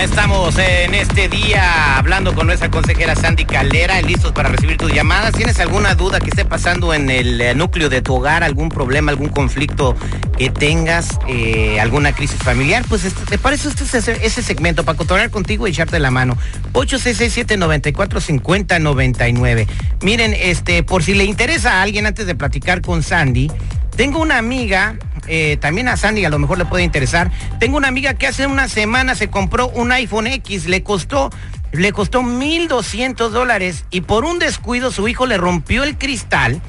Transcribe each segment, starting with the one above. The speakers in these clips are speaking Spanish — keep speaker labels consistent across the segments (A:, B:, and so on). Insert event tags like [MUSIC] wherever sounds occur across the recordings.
A: Estamos en este día hablando con nuestra consejera Sandy Caldera, listos para recibir tus llamadas. ¿Tienes alguna duda que esté pasando en el eh, núcleo de tu hogar, algún problema, algún conflicto que tengas, eh, alguna crisis familiar? Pues este, te parece este ese, segmento para controlar contigo y echarte la mano. 8667-945099. Miren, este, por si le interesa a alguien antes de platicar con Sandy, tengo una amiga, eh, también a Sandy a lo mejor le puede interesar. Tengo una amiga que hace una semana se compró un iPhone X, le costó, le costó 1.200 dólares y por un descuido su hijo le rompió el cristal.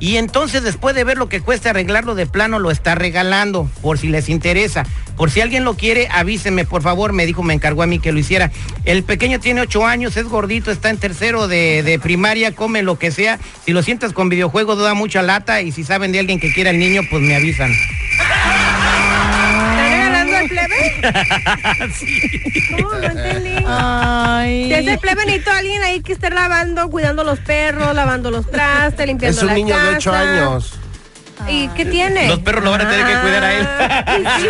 A: Y entonces después de ver lo que cuesta arreglarlo de plano, lo está regalando, por si les interesa. Por si alguien lo quiere, avísenme, por favor, me dijo, me encargó a mí que lo hiciera. El pequeño tiene ocho años, es gordito, está en tercero de, de primaria, come lo que sea. Si lo sientas con videojuegos, da mucha lata y si saben de alguien que quiera el niño, pues me avisan.
B: ¿Están regalando al plebe? [LAUGHS] No, no entendí. Si es el plebe, necesito a alguien ahí que esté lavando, cuidando los perros, lavando los trastes, limpiando
C: Es un
B: la
C: niño de 8
B: casa.
C: años.
B: ¿Y qué tiene?
A: Los perros lo van a tener que cuidar a él. [LAUGHS]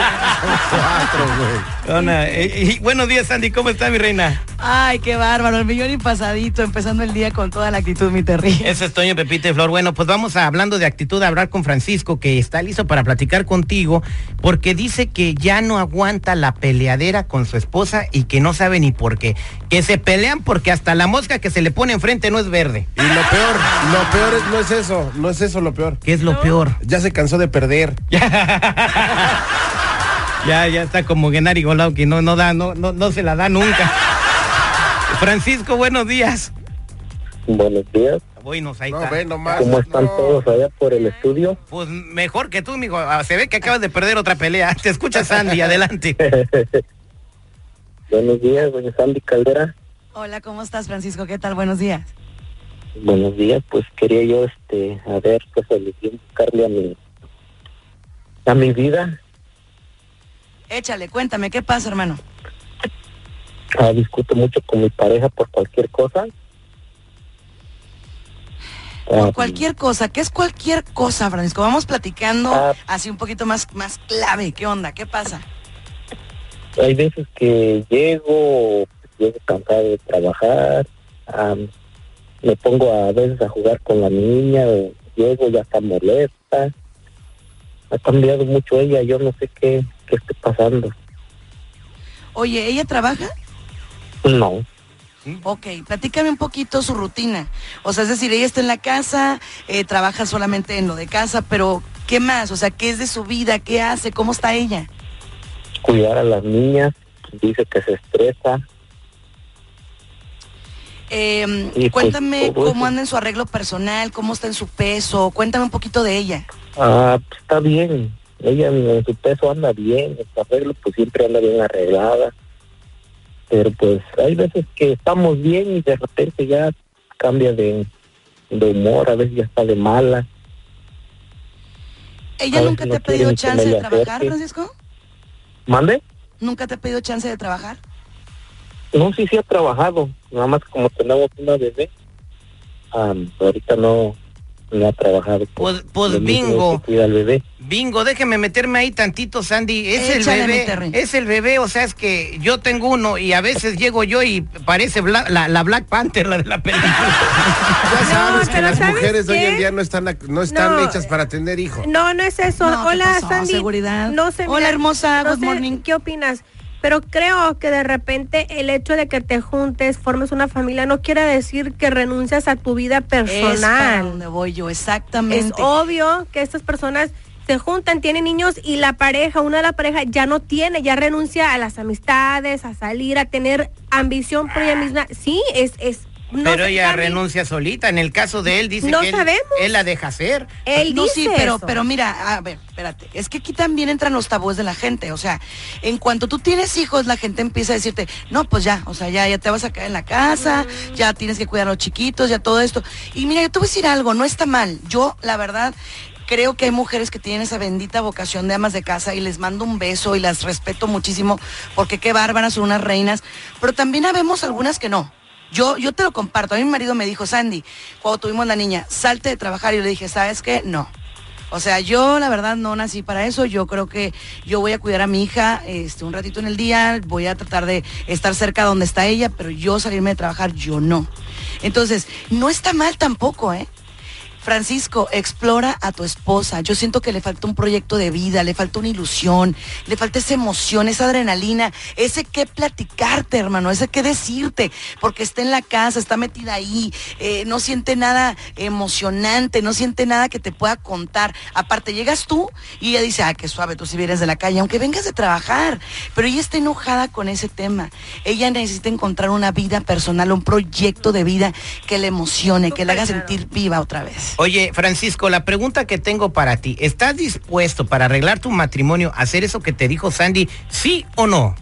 C: Cuatro, güey.
A: Dona, eh, y buenos días, Sandy, ¿cómo está mi reina?
D: Ay, qué bárbaro, el millón y pasadito, empezando el día con toda la actitud, mi Terry.
A: Ese es Toño Pepita y Flor. Bueno, pues vamos a, hablando de actitud, a hablar con Francisco, que está listo para platicar contigo, porque dice que ya no aguanta la peleadera con su esposa y que no sabe ni por qué. Que se pelean porque hasta la mosca que se le pone enfrente no es verde.
C: Y lo peor, lo peor es- no es eso, no es eso lo peor.
A: ¿Qué es lo peor?
C: Ya se cansó de perder. [LAUGHS]
A: Ya, ya está como Genari Golao, que no, no da, no, no, no se la da nunca. Francisco, buenos días.
E: Buenos días.
A: Buenos, ahí
C: No,
A: está.
C: nomás.
E: ¿Cómo están
C: no.
E: todos allá por el estudio?
A: Pues mejor que tú, mijo. Ah, Se ve que acabas de perder otra pelea. [LAUGHS] Te escucha Sandy, [LAUGHS] adelante.
E: Buenos días, doña Sandy Caldera.
D: Hola, ¿cómo estás, Francisco? ¿Qué tal? Buenos días.
E: Buenos días, pues quería yo, este, a ver, qué solución buscarle a mi, a mi vida.
D: Échale, cuéntame, ¿qué pasa, hermano?
E: Ah, discuto mucho con mi pareja por cualquier cosa.
D: Por
E: Ah,
D: cualquier cosa, ¿qué es cualquier cosa, Francisco? Vamos platicando
E: Ah.
D: así un poquito más, más clave. ¿Qué onda? ¿Qué pasa?
E: Hay veces que llego, llego cansado de trabajar, me pongo a veces a jugar con la niña, o llego ya está molesta. Ha cambiado mucho ella, yo no sé qué, qué esté pasando.
D: Oye, ¿ella trabaja?
E: No,
D: Ok, platícame un poquito su rutina. O sea, es decir, ella está en la casa, eh, trabaja solamente en lo de casa, pero ¿qué más? O sea, ¿qué es de su vida? ¿Qué hace? ¿Cómo está ella?
E: cuidar a las niñas, dice que se estresa.
D: Eh,
E: Y, pues,
D: cuéntame cómo anda en su arreglo personal, cómo está en su peso, cuéntame un poquito de ella.
E: Ah, pues, está bien, ella en, en su peso anda bien, en su arreglo pues siempre anda bien arreglada. Pero pues hay veces que estamos bien y de repente ya cambia de, de humor, a veces ya está de mala.
D: ¿Ella nunca te
E: no
D: ha pedido chance de trabajar,
E: acerque.
D: Francisco?
E: ¿Mande?
D: ¿Nunca te ha pedido chance de trabajar?
E: No, sí, sí ha trabajado, nada más como tenemos una bebé, ah, ahorita no, no ha trabajado. por
A: Pues, pues bingo.
E: que Cuida al bebé.
A: Bingo, déjeme meterme ahí tantito, Sandy. Es
D: Échale,
A: el bebé. Es el bebé, o sea, es que yo tengo uno y a veces llego yo y parece Bla- la, la Black Panther, la de la película. [LAUGHS]
C: Ya sabes que
B: pero
C: las
B: ¿sabes
C: mujeres de hoy
B: qué?
C: en día no están, no están
B: No.
C: hechas para tener hijos.
B: No, no es eso.
D: No, ¿qué
B: Hola,
D: pasó?
B: Sandy.
D: Seguridad.
B: No sé,
D: Hola, hermosa.
B: no
D: Good
B: sé
D: morning.
B: ¿Qué opinas? Pero creo que de repente el hecho de que te juntes, formes una familia, no quiere decir que renuncias a tu vida
D: Es para
B: personal.
D: donde voy yo,
B: Es,
D: exactamente.
B: obvio que estas personas se juntan, tienen niños y la pareja, una de la pareja ya no tiene, ya renuncia a las amistades, a salir, a tener ambición por ella misma. Sí, es, es no
A: Pero ella renuncia solita. En el caso de él, dice
B: No
A: que él,
B: sabemos.
A: él la deja hacer.
B: Él
D: no,
B: dice
D: sí, pero,
B: eso.
D: pero mira, a ver, espérate. Es que aquí también entran los tabúes de la gente. O sea, en cuanto tú tienes hijos, la gente empieza a decirte, no, pues ya, o sea, ya, ya te vas a quedar en la casa, ya tienes que cuidar a los chiquitos, ya todo esto. Y mira, yo te voy a decir algo, no está mal. Yo, la verdad, creo que hay mujeres que tienen esa bendita vocación de amas de casa y les mando un beso y las respeto muchísimo porque qué bárbaras son unas reinas. Pero también habemos algunas que no. Yo, yo te lo comparto. A mi marido me dijo, Sandy, cuando tuvimos la niña, salte de trabajar. Y yo le dije, ¿sabes qué? No. O sea, yo la verdad no nací para eso. Yo creo que yo voy a cuidar a mi hija este, un ratito en el día. Voy a tratar de estar cerca donde está ella, pero yo salirme de trabajar, yo no. Entonces, no está mal tampoco, ¿eh? Francisco, explora a tu esposa. Yo siento que le falta un proyecto de vida, le falta una ilusión, le falta esa emoción, esa adrenalina, ese que platicarte, hermano, ese que decirte, porque está en la casa, está metida ahí, eh, no siente nada emocionante, no siente nada que te pueda contar. Aparte, llegas tú y ella dice, ah, qué suave, tú si vienes de la calle, aunque vengas de trabajar, pero ella está enojada con ese tema. Ella necesita encontrar una vida personal, un proyecto de vida que le emocione, que le haga sentir viva otra vez.
A: Oye, Francisco, la pregunta que tengo para ti, ¿estás dispuesto para arreglar tu matrimonio a hacer eso que te dijo Sandy, sí o no?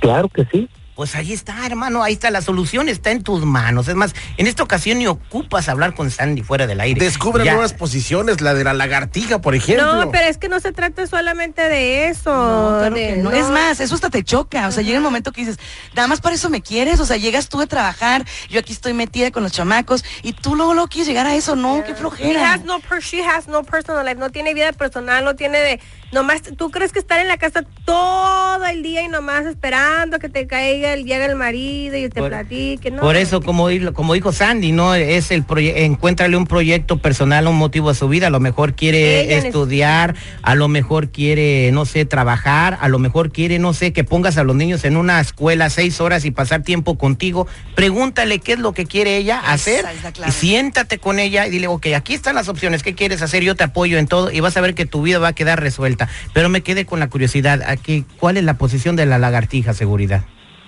E: Claro que sí.
A: Pues ahí está, hermano, ahí está, la solución está en tus manos. Es más, en esta ocasión ni ocupas hablar con Sandy fuera del aire.
C: Descubre
A: Ya.
C: nuevas posiciones, la de la lagartija, por ejemplo.
B: No, pero es que no se trata solamente de eso.
D: No, claro
B: de-
D: que no. Es más, eso hasta te choca. O sea, llega el momento que dices, nada más para eso me quieres. O sea, llegas tú de trabajar, yo aquí estoy metida con los chamacos y tú luego, luego quieres llegar a eso. No, qué
B: She
D: flojera.
B: has no per- she has no personal life, no tiene vida personal, no tiene de nomás tú crees que estar en la casa todo el día y nomás esperando que te caiga el llega el marido y te
A: Por-
B: platique, no.
A: Por eso, como, como dijo Sandy, no es el encuéntrale un proyecto personal, un motivo a su vida. A lo mejor quiere estudiar, a lo mejor quiere, no sé, trabajar, a lo mejor quiere, no sé, que pongas a los niños en una escuela seis horas y pasar tiempo contigo. Pregúntale qué es lo que quiere ella
D: Esa
A: hacer y siéntate con ella y dile, ok, aquí están las opciones, ¿qué quieres hacer? Yo te apoyo en todo y vas a ver que tu vida va a quedar resuelta. Pero me quedé con la curiosidad, aquí, ¿cuál es la posición de la lagartija seguridad?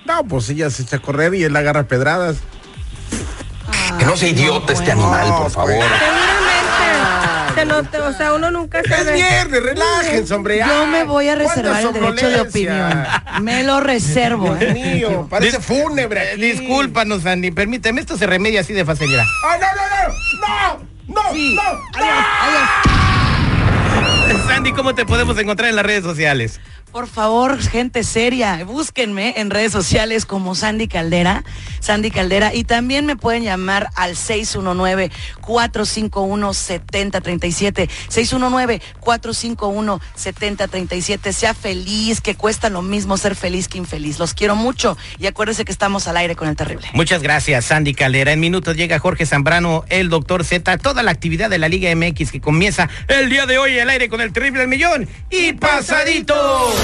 C: No, pues ella se echa a correr y él agarra pedradas.
F: Que no sea idiota este animal, por favor.
B: Seguramente, se o sea, uno nunca
C: Es
B: sabe.
C: viernes, relájense, hombre.
D: Yo me voy a reservar el derecho de opinión. Me lo reservo.
C: Dios
D: ¿eh?
C: mío, parece
A: Dis-
C: fúnebre. Aquí.
A: Discúlpanos, Andy, permíteme, esto se remedia así de facilidad.
C: ¡Ay, no, no, no! ¡No! ¡No!
D: Sí.
C: ¡No!
D: Adiós, adiós.
A: Sandy, ¿cómo te podemos encontrar en las redes sociales?
D: Por favor, gente seria, búsquenme en redes sociales como Sandy Caldera, Sandy Caldera, y también me pueden llamar al 619-451-7037, 619-451-7037. Sea feliz, que cuesta lo mismo ser feliz que infeliz. Los quiero mucho y acuérdense que estamos al aire con el terrible.
A: Muchas gracias, Sandy Caldera. En minutos llega Jorge Zambrano, el doctor Z, toda la actividad de la Liga MX que comienza el día de hoy al aire con el terrible millón y pasadito.